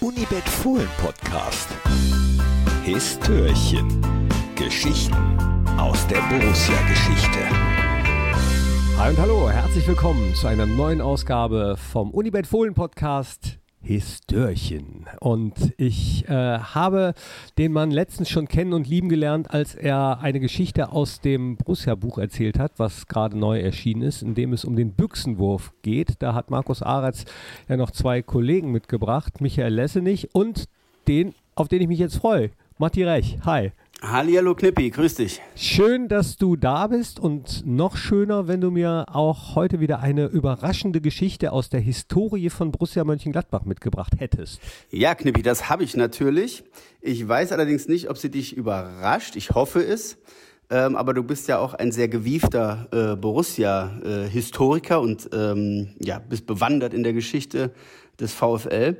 Unibet Fohlen Podcast. Histörchen. Geschichten aus der Borussia-Geschichte. Hi und hallo, herzlich willkommen zu einer neuen Ausgabe vom Unibet Fohlen Podcast Histörchen. Und ich äh, habe den Mann letztens schon kennen und lieben gelernt, als er eine Geschichte aus dem Borussia-Buch erzählt hat, was gerade neu erschienen ist, in dem es um den Büchsenwurf geht. Da hat Markus Aretz ja noch zwei Kollegen mitgebracht, Michael Lessenich und den, auf den ich mich jetzt freue, Matti Rech. Hi. Hallihallo Knippi, grüß dich. Schön, dass du da bist und noch schöner, wenn du mir auch heute wieder eine überraschende Geschichte aus der Historie von Borussia Mönchengladbach mitgebracht hättest. Ja, Knippi, das habe ich natürlich. Ich weiß allerdings nicht, ob sie dich überrascht. Ich hoffe es. Ähm, aber du bist ja auch ein sehr gewiefter äh, Borussia-Historiker äh, und ähm, ja, bist bewandert in der Geschichte des VfL.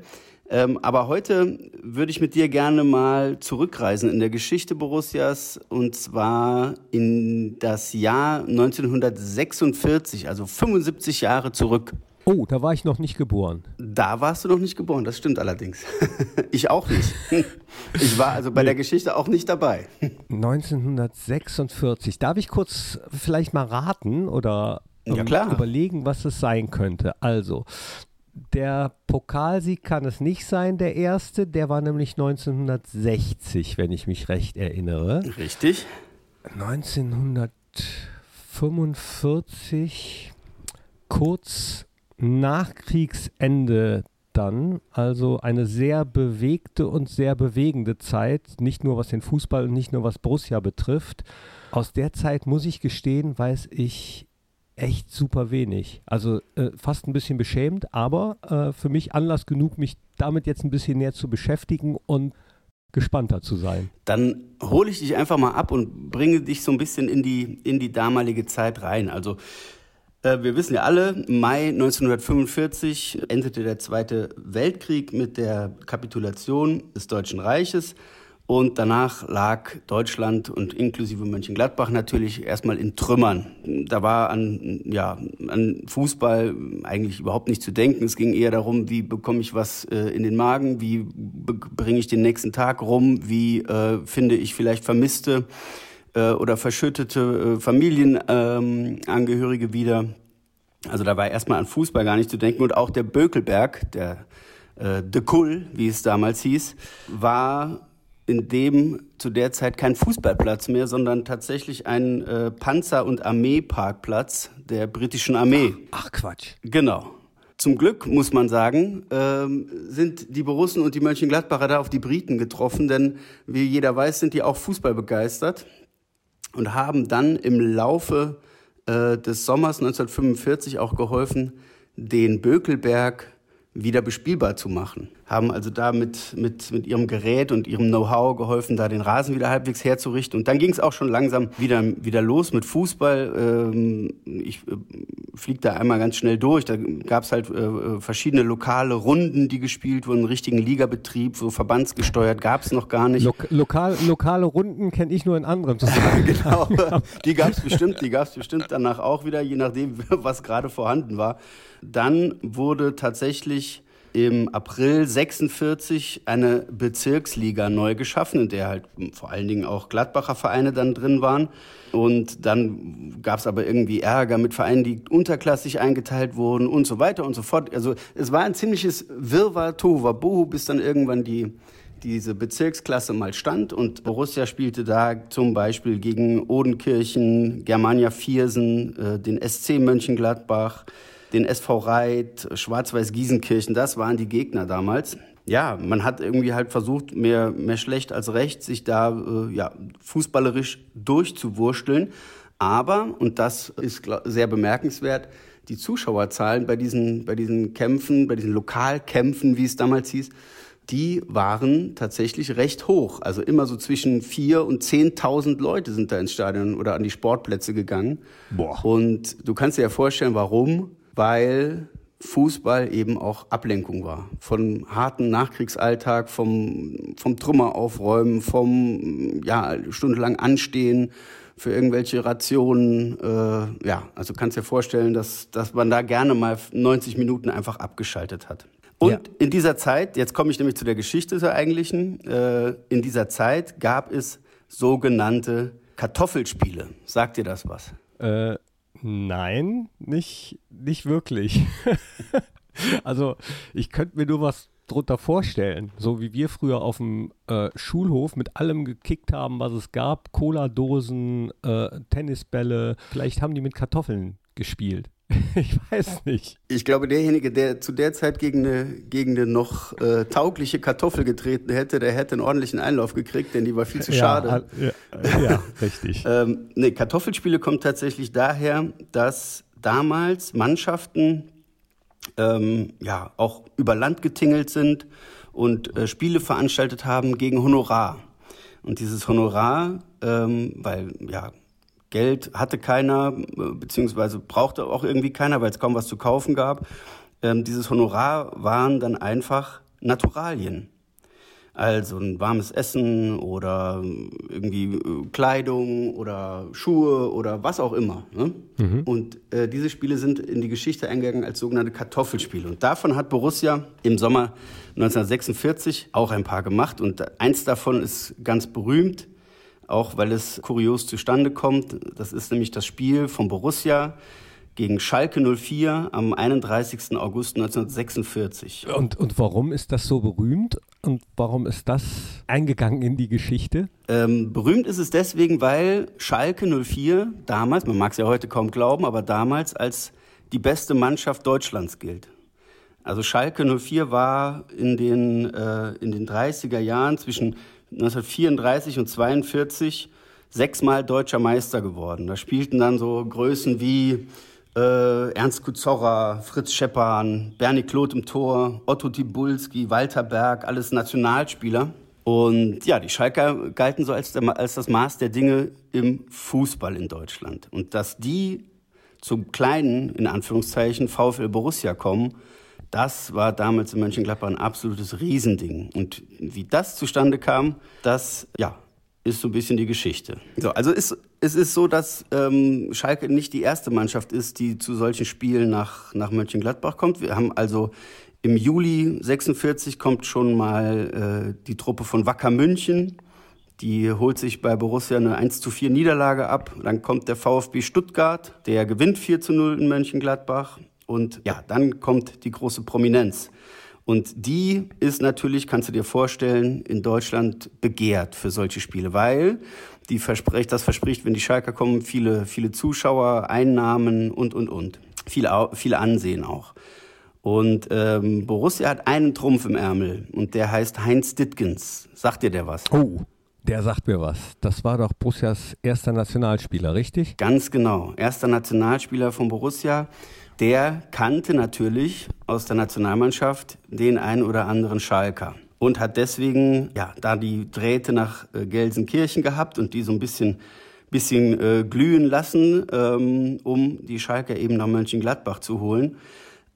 Ähm, aber heute würde ich mit dir gerne mal zurückreisen in der Geschichte Borussias und zwar in das Jahr 1946, also 75 Jahre zurück. Oh, da war ich noch nicht geboren. Da warst du noch nicht geboren, das stimmt allerdings. ich auch nicht. Ich war also bei der Geschichte auch nicht dabei. 1946. Darf ich kurz vielleicht mal raten oder ja, klar. überlegen, was es sein könnte? Also, der Pokalsieg kann es nicht sein, der erste. Der war nämlich 1960, wenn ich mich recht erinnere. Richtig. 1945, kurz nach Kriegsende dann, also eine sehr bewegte und sehr bewegende Zeit, nicht nur was den Fußball und nicht nur was Borussia betrifft. Aus der Zeit muss ich gestehen, weiß ich echt super wenig. Also äh, fast ein bisschen beschämt, aber äh, für mich Anlass genug, mich damit jetzt ein bisschen näher zu beschäftigen und gespannter zu sein. Dann hole ich dich einfach mal ab und bringe dich so ein bisschen in die, in die damalige Zeit rein. Also äh, wir wissen ja alle, Mai 1945 endete der Zweite Weltkrieg mit der Kapitulation des Deutschen Reiches. Und danach lag Deutschland und inklusive Mönchengladbach natürlich erstmal in Trümmern. Da war an, ja, an Fußball eigentlich überhaupt nicht zu denken. Es ging eher darum, wie bekomme ich was äh, in den Magen, wie bringe ich den nächsten Tag rum, wie äh, finde ich vielleicht Vermisste äh, oder verschüttete äh, Familienangehörige ähm, wieder. Also da war erstmal an Fußball gar nicht zu denken. Und auch der Bökelberg, der äh, De Kull, wie es damals hieß, war in dem zu der Zeit kein Fußballplatz mehr, sondern tatsächlich ein äh, Panzer- und Armeeparkplatz der britischen Armee. Ach, ach Quatsch. Genau. Zum Glück, muss man sagen, ähm, sind die Borussen und die Mönchengladbacher da auf die Briten getroffen, denn wie jeder weiß, sind die auch Fußball begeistert und haben dann im Laufe äh, des Sommers 1945 auch geholfen, den Bökelberg wieder bespielbar zu machen. Haben also da mit, mit, mit ihrem Gerät und ihrem Know-how geholfen, da den Rasen wieder halbwegs herzurichten. Und dann ging es auch schon langsam wieder, wieder los mit Fußball. Ähm, ich äh, fliege da einmal ganz schnell durch. Da gab es halt äh, verschiedene lokale Runden, die gespielt wurden, einen richtigen Ligabetrieb, so verbandsgesteuert gab es noch gar nicht. Lok lokal, lokale Runden kenne ich nur in anderen Zusammenhängen. genau, die gab es bestimmt, die gab es bestimmt danach auch wieder, je nachdem, was gerade vorhanden war. Dann wurde tatsächlich im April 46 eine Bezirksliga neu geschaffen, in der halt vor allen Dingen auch Gladbacher Vereine dann drin waren. Und dann gab es aber irgendwie Ärger mit Vereinen, die unterklassig eingeteilt wurden und so weiter und so fort. Also es war ein ziemliches Wirrwarr, Tohuwabohu, bis dann irgendwann die diese Bezirksklasse mal stand und Borussia spielte da zum Beispiel gegen Odenkirchen, Germania Viersen, äh, den SC Mönchengladbach, den SV Reit, Schwarz-Weiß Giesenkirchen, das waren die Gegner damals. Ja, man hat irgendwie halt versucht, mehr, mehr schlecht als recht, sich da äh, ja, fußballerisch durchzuwursteln. Aber, und das ist sehr bemerkenswert, die Zuschauerzahlen bei diesen, bei diesen Kämpfen, bei diesen Lokalkämpfen, wie es damals hieß, die waren tatsächlich recht hoch. Also immer so zwischen vier und zehntausend Leute sind da ins Stadion oder an die Sportplätze gegangen. Boah. Und du kannst dir ja vorstellen, warum weil Fußball eben auch Ablenkung war. Von harten Nachkriegsalltag, vom, vom Trümmer aufräumen, vom ja, stundenlang anstehen für irgendwelche Rationen. Äh, ja, also kannst dir vorstellen, dass, dass man da gerne mal 90 Minuten einfach abgeschaltet hat. Und Ja. in dieser Zeit, jetzt komme ich nämlich zu der Geschichte der eigentlichen, äh, in dieser Zeit gab es sogenannte Kartoffelspiele. Sagt dir das was? Äh, nein, nicht, nicht wirklich. also ich könnte mir nur was drunter vorstellen. So wie wir früher auf dem äh, Schulhof mit allem gekickt haben, was es gab. Cola-Dosen, äh, Tennisbälle. Vielleicht haben die mit Kartoffeln gespielt. ich weiß nicht. Ich glaube, derjenige, der zu der Zeit gegen eine, gegen eine noch äh, taugliche Kartoffel getreten hätte, der hätte einen ordentlichen Einlauf gekriegt, denn die war viel zu schade. Ja, ja, ja richtig. Ähm, nee, Kartoffelspiele kommt tatsächlich daher, dass damals Mannschaften ähm, ja auch über Land getingelt sind und äh, Spiele veranstaltet haben gegen Honorar. Und dieses Honorar, ähm, weil ja Geld hatte keiner, äh, beziehungsweise brauchte auch irgendwie keiner, weil es kaum was zu kaufen gab. Ähm, dieses Honorar waren dann einfach Naturalien. Also ein warmes Essen oder irgendwie äh, Kleidung oder Schuhe oder was auch immer. Ne? Und äh, diese Spiele sind in die Geschichte eingegangen als sogenannte Kartoffelspiele. Und davon hat Borussia im Sommer 1946 auch ein paar gemacht. Und eins davon ist ganz berühmt, auch weil es kurios zustande kommt. Das ist nämlich das Spiel von Borussia gegen Schalke 04 am 31. August 1946. Und, und warum ist das so berühmt? Und warum ist das eingegangen in die Geschichte? Ähm, berühmt ist es deswegen, weil Schalke 04 damals, man mag es ja heute kaum glauben, aber damals als die beste Mannschaft Deutschlands gilt. Also Schalke 04 war in den, äh, in den 30er Jahren zwischen 1934 und 42 sechsmal deutscher Meister geworden. Da spielten dann so Größen wie äh, Ernst Kuzorra, Fritz Scheppan, Bernie Kloth im Tor, Otto Tibulski, Walter Berg, alles Nationalspieler. Und ja, die Schalker galten so als, der, als das Maß der Dinge im Fußball in Deutschland. Und dass die zum kleinen, in Anführungszeichen, VfL Borussia kommen, das war damals in Mönchengladbach ein absolutes Riesending. Und wie das zustande kam, das, ja, ist so ein bisschen die Geschichte. So, also ist, es ist so, dass ähm, Schalke nicht die erste Mannschaft ist, die zu solchen Spielen nach, nach Mönchengladbach kommt. Wir haben also im Juli 46 kommt schon mal äh, die Truppe von Wacker München. Die holt sich bei Borussia eine 1 zu 4 Niederlage ab. Dann kommt der VfB Stuttgart, der gewinnt 4 zu 0 in Mönchengladbach. Und ja, dann kommt die große Prominenz. Und die ist natürlich, kannst du dir vorstellen, in Deutschland begehrt für solche Spiele, weil die verspricht, das verspricht, wenn die Schalker kommen, viele, viele Zuschauer, Einnahmen und, und, und. Viel, viel Ansehen auch. Und ähm, Borussia hat einen Trumpf im Ärmel und der heißt Heinz Dittgens. Sagt dir der was? Oh, der sagt mir was. Das war doch Borussias erster Nationalspieler, richtig? Ganz genau. Erster Nationalspieler von Borussia. Der kannte natürlich aus der Nationalmannschaft den einen oder anderen Schalker und hat deswegen ja da die Drähte nach äh, Gelsenkirchen gehabt und die so ein bisschen bisschen äh, glühen lassen, ähm, um die Schalker eben nach Mönchengladbach zu holen.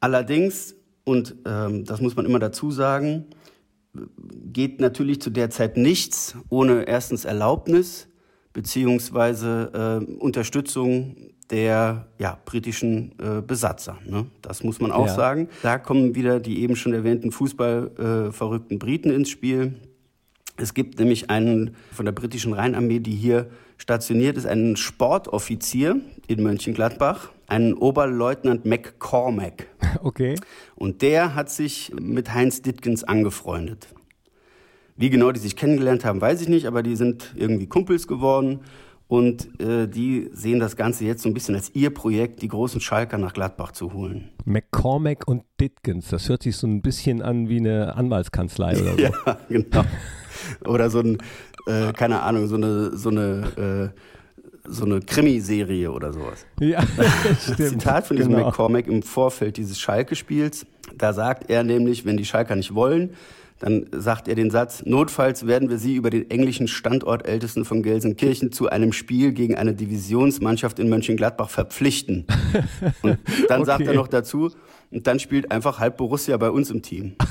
Allerdings und ähm, das muss man immer dazu sagen, geht natürlich zu der Zeit nichts ohne erstens Erlaubnis beziehungsweise äh, Unterstützung der ja, britischen äh, Besatzer. Ne? Das muss man auch Ja. sagen. Da kommen wieder die eben schon erwähnten Fußballverrückten äh, Briten ins Spiel. Es gibt nämlich einen von der britischen Rheinarmee, die hier stationiert ist, einen Sportoffizier in Mönchengladbach, einen Oberleutnant McCormack. Okay. Und der hat sich mit Heinz Dittgens angefreundet. Wie genau die sich kennengelernt haben, weiß ich nicht, aber die sind irgendwie Kumpels geworden und äh, die sehen das Ganze jetzt so ein bisschen als ihr Projekt, die großen Schalker nach Gladbach zu holen. McCormack und Ditkins, das hört sich so ein bisschen an wie eine Anwaltskanzlei oder so. Ja, genau. Oder so ein, äh, keine Ahnung, so eine, so eine, äh, so eine Krimiserie oder sowas. Ja, stimmt. Zitat von diesem genau. McCormack im Vorfeld dieses Schalke-Spiels. Da sagt er nämlich, wenn die Schalker nicht wollen, dann sagt er den Satz, notfalls werden wir sie über den englischen Standortältesten von Gelsenkirchen zu einem Spiel gegen eine Divisionsmannschaft in Mönchengladbach verpflichten. Und dann sagt er Okay. noch dazu, und dann spielt einfach halb Borussia bei uns im Team.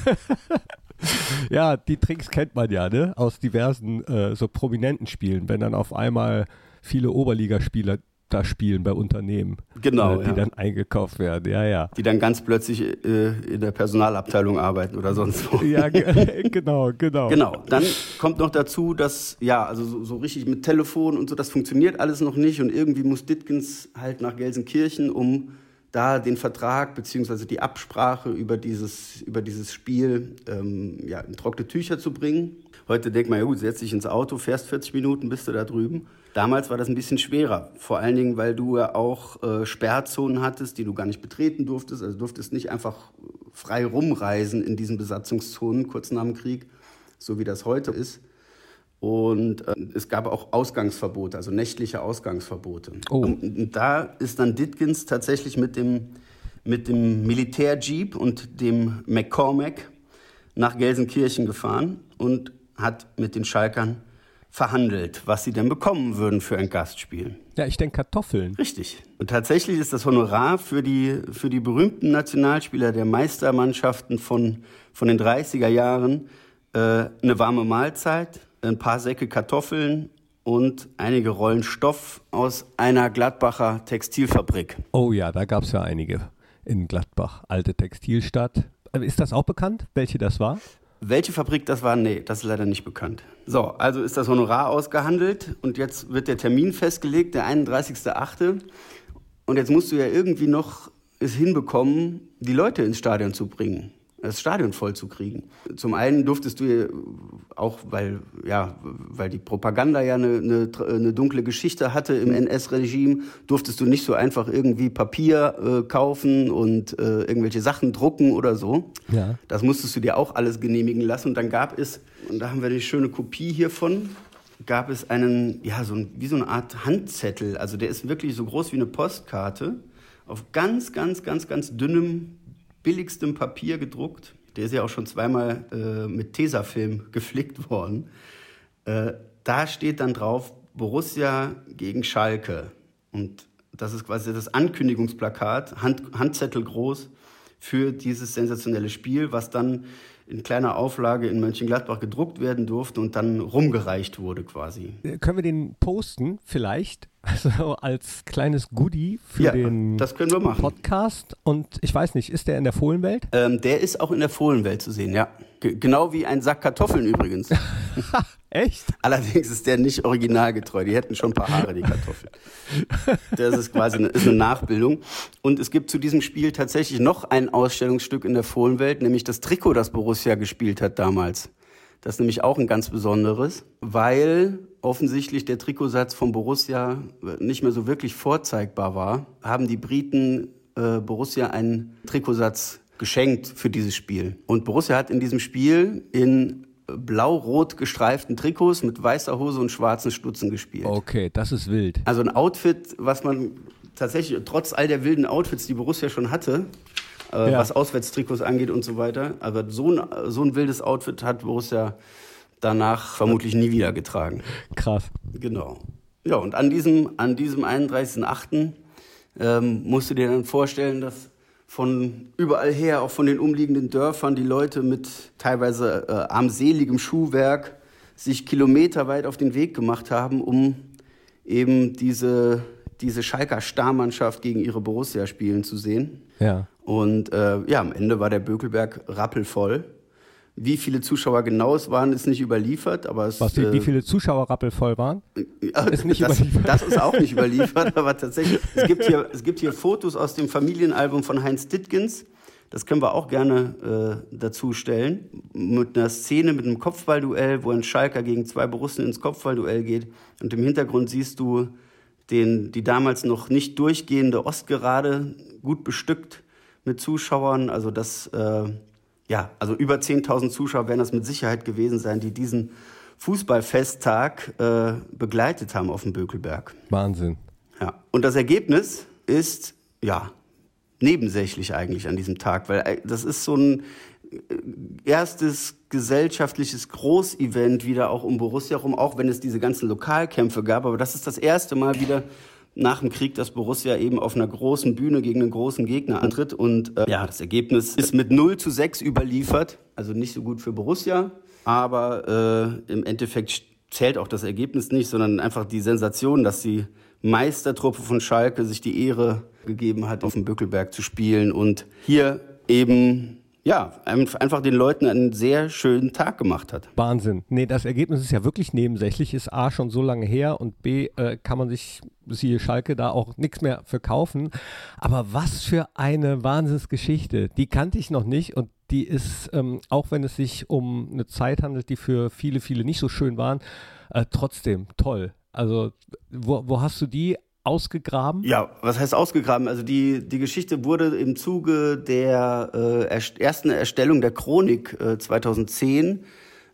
Ja, die Tricks kennt man ja, ne? Aus diversen äh, so prominenten Spielen, wenn dann auf einmal viele Oberligaspieler Computerspielen bei Unternehmen. Genau, äh, Die ja. dann eingekauft werden, ja, ja. Die dann ganz plötzlich äh, in der Personalabteilung arbeiten oder sonst wo. Ja, ge- genau, genau. Genau, dann kommt noch dazu, dass, ja, also so, so richtig mit Telefon und so, das funktioniert alles noch nicht und irgendwie muss Ditkins halt nach Gelsenkirchen, um da den Vertrag beziehungsweise die Absprache über dieses, über dieses Spiel ähm, ja, in trockene Tücher zu bringen. Heute denkt man, ja gut, setz dich ins Auto, fährst 40 Minuten, bist du da drüben. Damals war das ein bisschen schwerer, vor allen Dingen, weil du ja auch äh, Sperrzonen hattest, die du gar nicht betreten durftest. Also du durftest nicht einfach frei rumreisen in diesen Besatzungszonen kurz nach dem Krieg, so wie das heute ist. Und äh, es gab auch Ausgangsverbote, also nächtliche Ausgangsverbote. Oh. Und, und da ist dann Ditkins tatsächlich mit dem, mit dem Militärjeep und dem McCormack nach Gelsenkirchen gefahren und hat mit den Schalkern verhandelt, was sie denn bekommen würden für ein Gastspiel. Ja, ich denke Kartoffeln. Richtig. Und tatsächlich ist das Honorar für die, für die berühmten Nationalspieler der Meistermannschaften von, von den 30er Jahren äh, eine warme Mahlzeit, ein paar Säcke Kartoffeln und einige Rollen Stoff aus einer Gladbacher Textilfabrik. Oh ja, da gab es ja einige in Gladbach, alte Textilstadt. Äh, Ist das auch bekannt, welche das war? Welche Fabrik das war, nee, das ist leider nicht bekannt. So, also ist das Honorar ausgehandelt und jetzt wird der Termin festgelegt, der 31.8. Und jetzt musst du ja irgendwie noch es hinbekommen, die Leute ins Stadion zu bringen, das Stadion voll zu kriegen. Zum einen durftest du auch, weil, ja, weil die Propaganda ja eine, eine, eine dunkle Geschichte hatte im NS-Regime, durftest du nicht so einfach irgendwie Papier äh, kaufen und äh, irgendwelche Sachen drucken oder so. Ja. Das musstest du dir auch alles genehmigen lassen. Und dann gab es, und da haben wir eine schöne Kopie hiervon, gab es einen, ja, so ein, wie so eine Art Handzettel. Also der ist wirklich so groß wie eine Postkarte, auf ganz, ganz, ganz, ganz dünnem, billigstem Papier gedruckt. Der ist ja auch schon zweimal äh, mit Tesafilm geflickt worden. Äh, da steht dann drauf Borussia gegen Schalke. Und das ist quasi das Ankündigungsplakat, Hand, Handzettel groß für dieses sensationelle Spiel, was dann in kleiner Auflage in Mönchengladbach gedruckt werden durfte und dann rumgereicht wurde quasi. Äh, Können wir den posten vielleicht? Also als kleines Goodie für Ja, den das können wir machen. Podcast. Und ich weiß nicht, ist der in der Fohlenwelt? Ähm, der ist auch in der Fohlenwelt zu sehen, ja. G genau wie ein Sack Kartoffeln übrigens. Echt? Allerdings ist der nicht originalgetreu. Die hätten schon ein paar Haare, die Kartoffeln. Das ist quasi eine, ist eine Nachbildung. Und es gibt zu diesem Spiel tatsächlich noch ein Ausstellungsstück in der Fohlenwelt, nämlich das Trikot, das Borussia gespielt hat damals. Das ist nämlich auch ein ganz besonderes, weil offensichtlich der Trikotsatz von Borussia nicht mehr so wirklich vorzeigbar war, haben die Briten äh, Borussia einen Trikotsatz geschenkt für dieses Spiel. Und Borussia hat in diesem Spiel in blau-rot gestreiften Trikots mit weißer Hose und schwarzen Stutzen gespielt. Okay, das ist wild. Also ein Outfit, was man tatsächlich, trotz all der wilden Outfits, die Borussia schon hatte, äh, Ja. was Auswärtstrikots angeht und so weiter, aber so ein, so ein wildes Outfit hat Borussia danach vermutlich nie wieder getragen. Krass. Genau. Ja, und an diesem, an diesem 31.08. Ähm, musst du dir dann vorstellen, dass von überall her, auch von den umliegenden Dörfern, die Leute mit teilweise äh, armseligem Schuhwerk sich kilometerweit auf den Weg gemacht haben, um eben diese, diese Schalker Starmannschaft gegen ihre Borussia spielen zu sehen. Ja. Und äh, ja, am Ende war der Bökelberg rappelvoll. Wie viele Zuschauer genau es waren, ist nicht überliefert, aber es Was, wie, äh, wie viele Zuschauer rappelvoll waren? ja, Ist nicht das, überliefert. das ist auch nicht überliefert, aber tatsächlich, es gibt, hier, es gibt hier Fotos aus dem Familienalbum von Heinz Dittkens. Das können wir auch gerne äh, dazu stellen. Mit einer Szene mit einem Kopfballduell, wo ein Schalker gegen zwei Borussen ins Kopfballduell geht. Und im Hintergrund siehst du den, die damals noch nicht durchgehende Ostgerade, gut bestückt mit Zuschauern. Also das, äh, ja, also über 10.000 Zuschauer werden das mit Sicherheit gewesen sein, die diesen Fußballfesttag äh, begleitet haben auf dem Bökelberg. Wahnsinn. Ja. Und das Ergebnis ist, ja, nebensächlich eigentlich an diesem Tag, weil äh, das ist so ein äh, erstes gesellschaftliches Großevent wieder auch um Borussia rum, auch wenn es diese ganzen Lokalkämpfe gab. Aber das ist das erste Mal wieder nach dem Krieg, dass Borussia eben auf einer großen Bühne gegen einen großen Gegner antritt. Und äh, ja, das Ergebnis ist mit 0 zu 6 überliefert. Also nicht so gut für Borussia, aber äh, im Endeffekt zählt auch das Ergebnis nicht, sondern einfach die Sensation, dass die Meistertruppe von Schalke sich die Ehre gegeben hat, auf dem Bückelberg zu spielen und hier eben ja, einfach den Leuten einen sehr schönen Tag gemacht hat. Wahnsinn. Nee, das Ergebnis ist ja wirklich nebensächlich, ist A schon so lange her und B äh, kann man sich, siehe Schalke, da auch nichts mehr verkaufen. Aber was für eine Wahnsinnsgeschichte. Die kannte ich noch nicht und die ist, ähm, auch wenn es sich um eine Zeit handelt, die für viele, viele nicht so schön waren, äh, trotzdem toll. Also, wo, wo hast du die ausgegraben? Ja, was heißt ausgegraben? Also die, die Geschichte wurde im Zuge der äh, ersten Erstellung der Chronik äh, 2010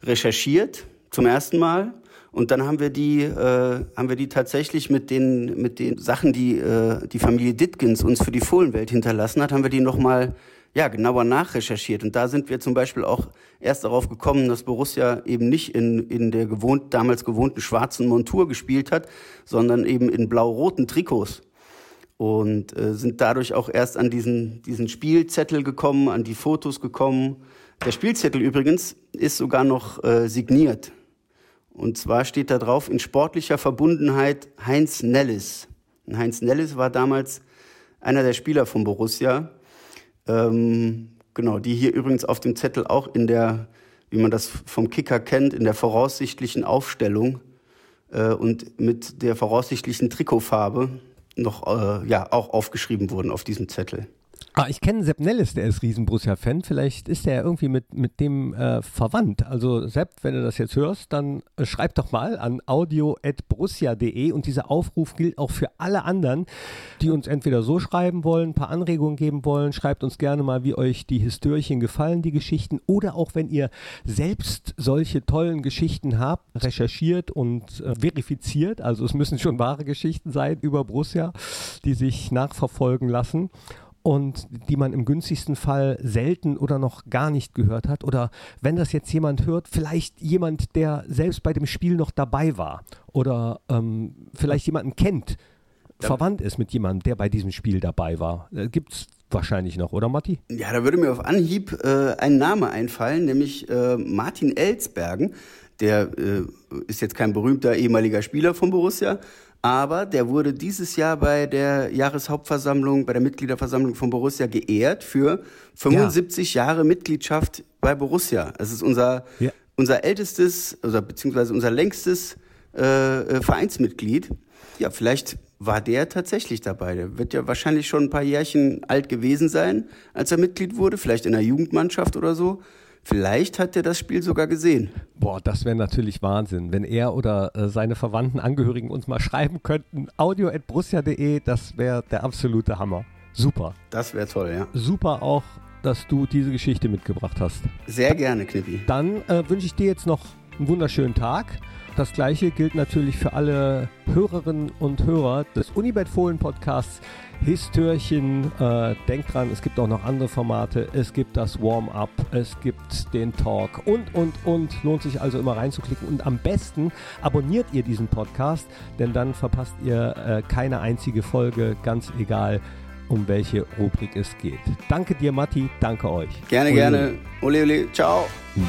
recherchiert, zum ersten Mal. Und dann haben wir die, äh, haben wir die tatsächlich mit den, mit den Sachen, die äh, die Familie Ditkins uns für die Fohlenwelt hinterlassen hat, haben wir die nochmal ja, genauer nachrecherchiert. Und da sind wir zum Beispiel auch erst darauf gekommen, dass Borussia eben nicht in, in der gewohnt, damals gewohnten schwarzen Montur gespielt hat, sondern eben in blau-roten Trikots. Und äh, sind dadurch auch erst an diesen, diesen Spielzettel gekommen, an die Fotos gekommen. Der Spielzettel übrigens ist sogar noch äh, signiert. Und zwar steht da drauf in sportlicher Verbundenheit Heinz Nellis. Und Heinz Nellis war damals einer der Spieler von Borussia ähm, genau, die hier übrigens auf dem Zettel auch in der, wie man das vom Kicker kennt, in der voraussichtlichen Aufstellung äh, und mit der voraussichtlichen Trikotfarbe noch äh, ja auch aufgeschrieben wurden auf diesem Zettel. Ah, ich kenne Sepp Nellis, der ist riesen Borussia-Fan. Vielleicht ist er irgendwie mit, mit dem äh, verwandt. Also Sepp, wenn du das jetzt hörst, dann äh, schreib doch mal an audio.borussia.de und dieser Aufruf gilt auch für alle anderen, die uns entweder so schreiben wollen, ein paar Anregungen geben wollen. Schreibt uns gerne mal, wie euch die Historien gefallen, die Geschichten. Oder auch, wenn ihr selbst solche tollen Geschichten habt, recherchiert und äh, verifiziert. Also es müssen schon wahre Geschichten sein über Borussia, die sich nachverfolgen lassen und die man im günstigsten Fall selten oder noch gar nicht gehört hat. Oder wenn das jetzt jemand hört, vielleicht jemand, der selbst bei dem Spiel noch dabei war oder ähm, vielleicht jemanden kennt, ja. verwandt ist mit jemandem, der bei diesem Spiel dabei war. Äh, Gibt es wahrscheinlich noch, oder Matti? Ja, da würde mir auf Anhieb äh, ein Name einfallen, nämlich äh, Martin Elsbergen. Der äh, ist jetzt kein berühmter ehemaliger Spieler von Borussia, aber der wurde dieses Jahr bei der Jahreshauptversammlung, bei der Mitgliederversammlung von Borussia geehrt für 75 ja. Jahre Mitgliedschaft bei Borussia. Es ist unser, ja. unser ältestes, oder beziehungsweise unser längstes äh, äh, Vereinsmitglied. Ja, vielleicht war der tatsächlich dabei. Der wird ja wahrscheinlich schon ein paar Jährchen alt gewesen sein, als er Mitglied wurde, vielleicht in der Jugendmannschaft oder so. Vielleicht hat er das Spiel sogar gesehen. Boah, das wäre natürlich Wahnsinn, wenn er oder äh, seine Verwandten, Angehörigen uns mal schreiben könnten. audio.brussia.de, das wäre der absolute Hammer. Super. Das wäre toll, ja. Super auch, dass du diese Geschichte mitgebracht hast. Sehr gerne, Knippi. Dann äh, wünsche ich dir jetzt noch einen wunderschönen Tag. Das gleiche gilt natürlich für alle Hörerinnen und Hörer des Unibet Fohlen Podcasts. Histörchen, äh, denkt dran, es gibt auch noch andere Formate. Es gibt das Warm-up, es gibt den Talk und, und, und. Lohnt sich also immer reinzuklicken. Und am besten abonniert ihr diesen Podcast, denn dann verpasst ihr äh, keine einzige Folge, ganz egal, um welche Rubrik es geht. Danke dir, Matti. Danke euch. Gerne, ole. gerne. Ole, ole. Ciao.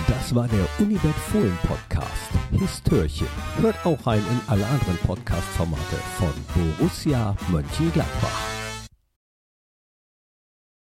Das war der Unibet Fohlen Podcast. Histörchen. Hört auch rein in alle anderen Podcast-Formate von Borussia Mönchengladbach.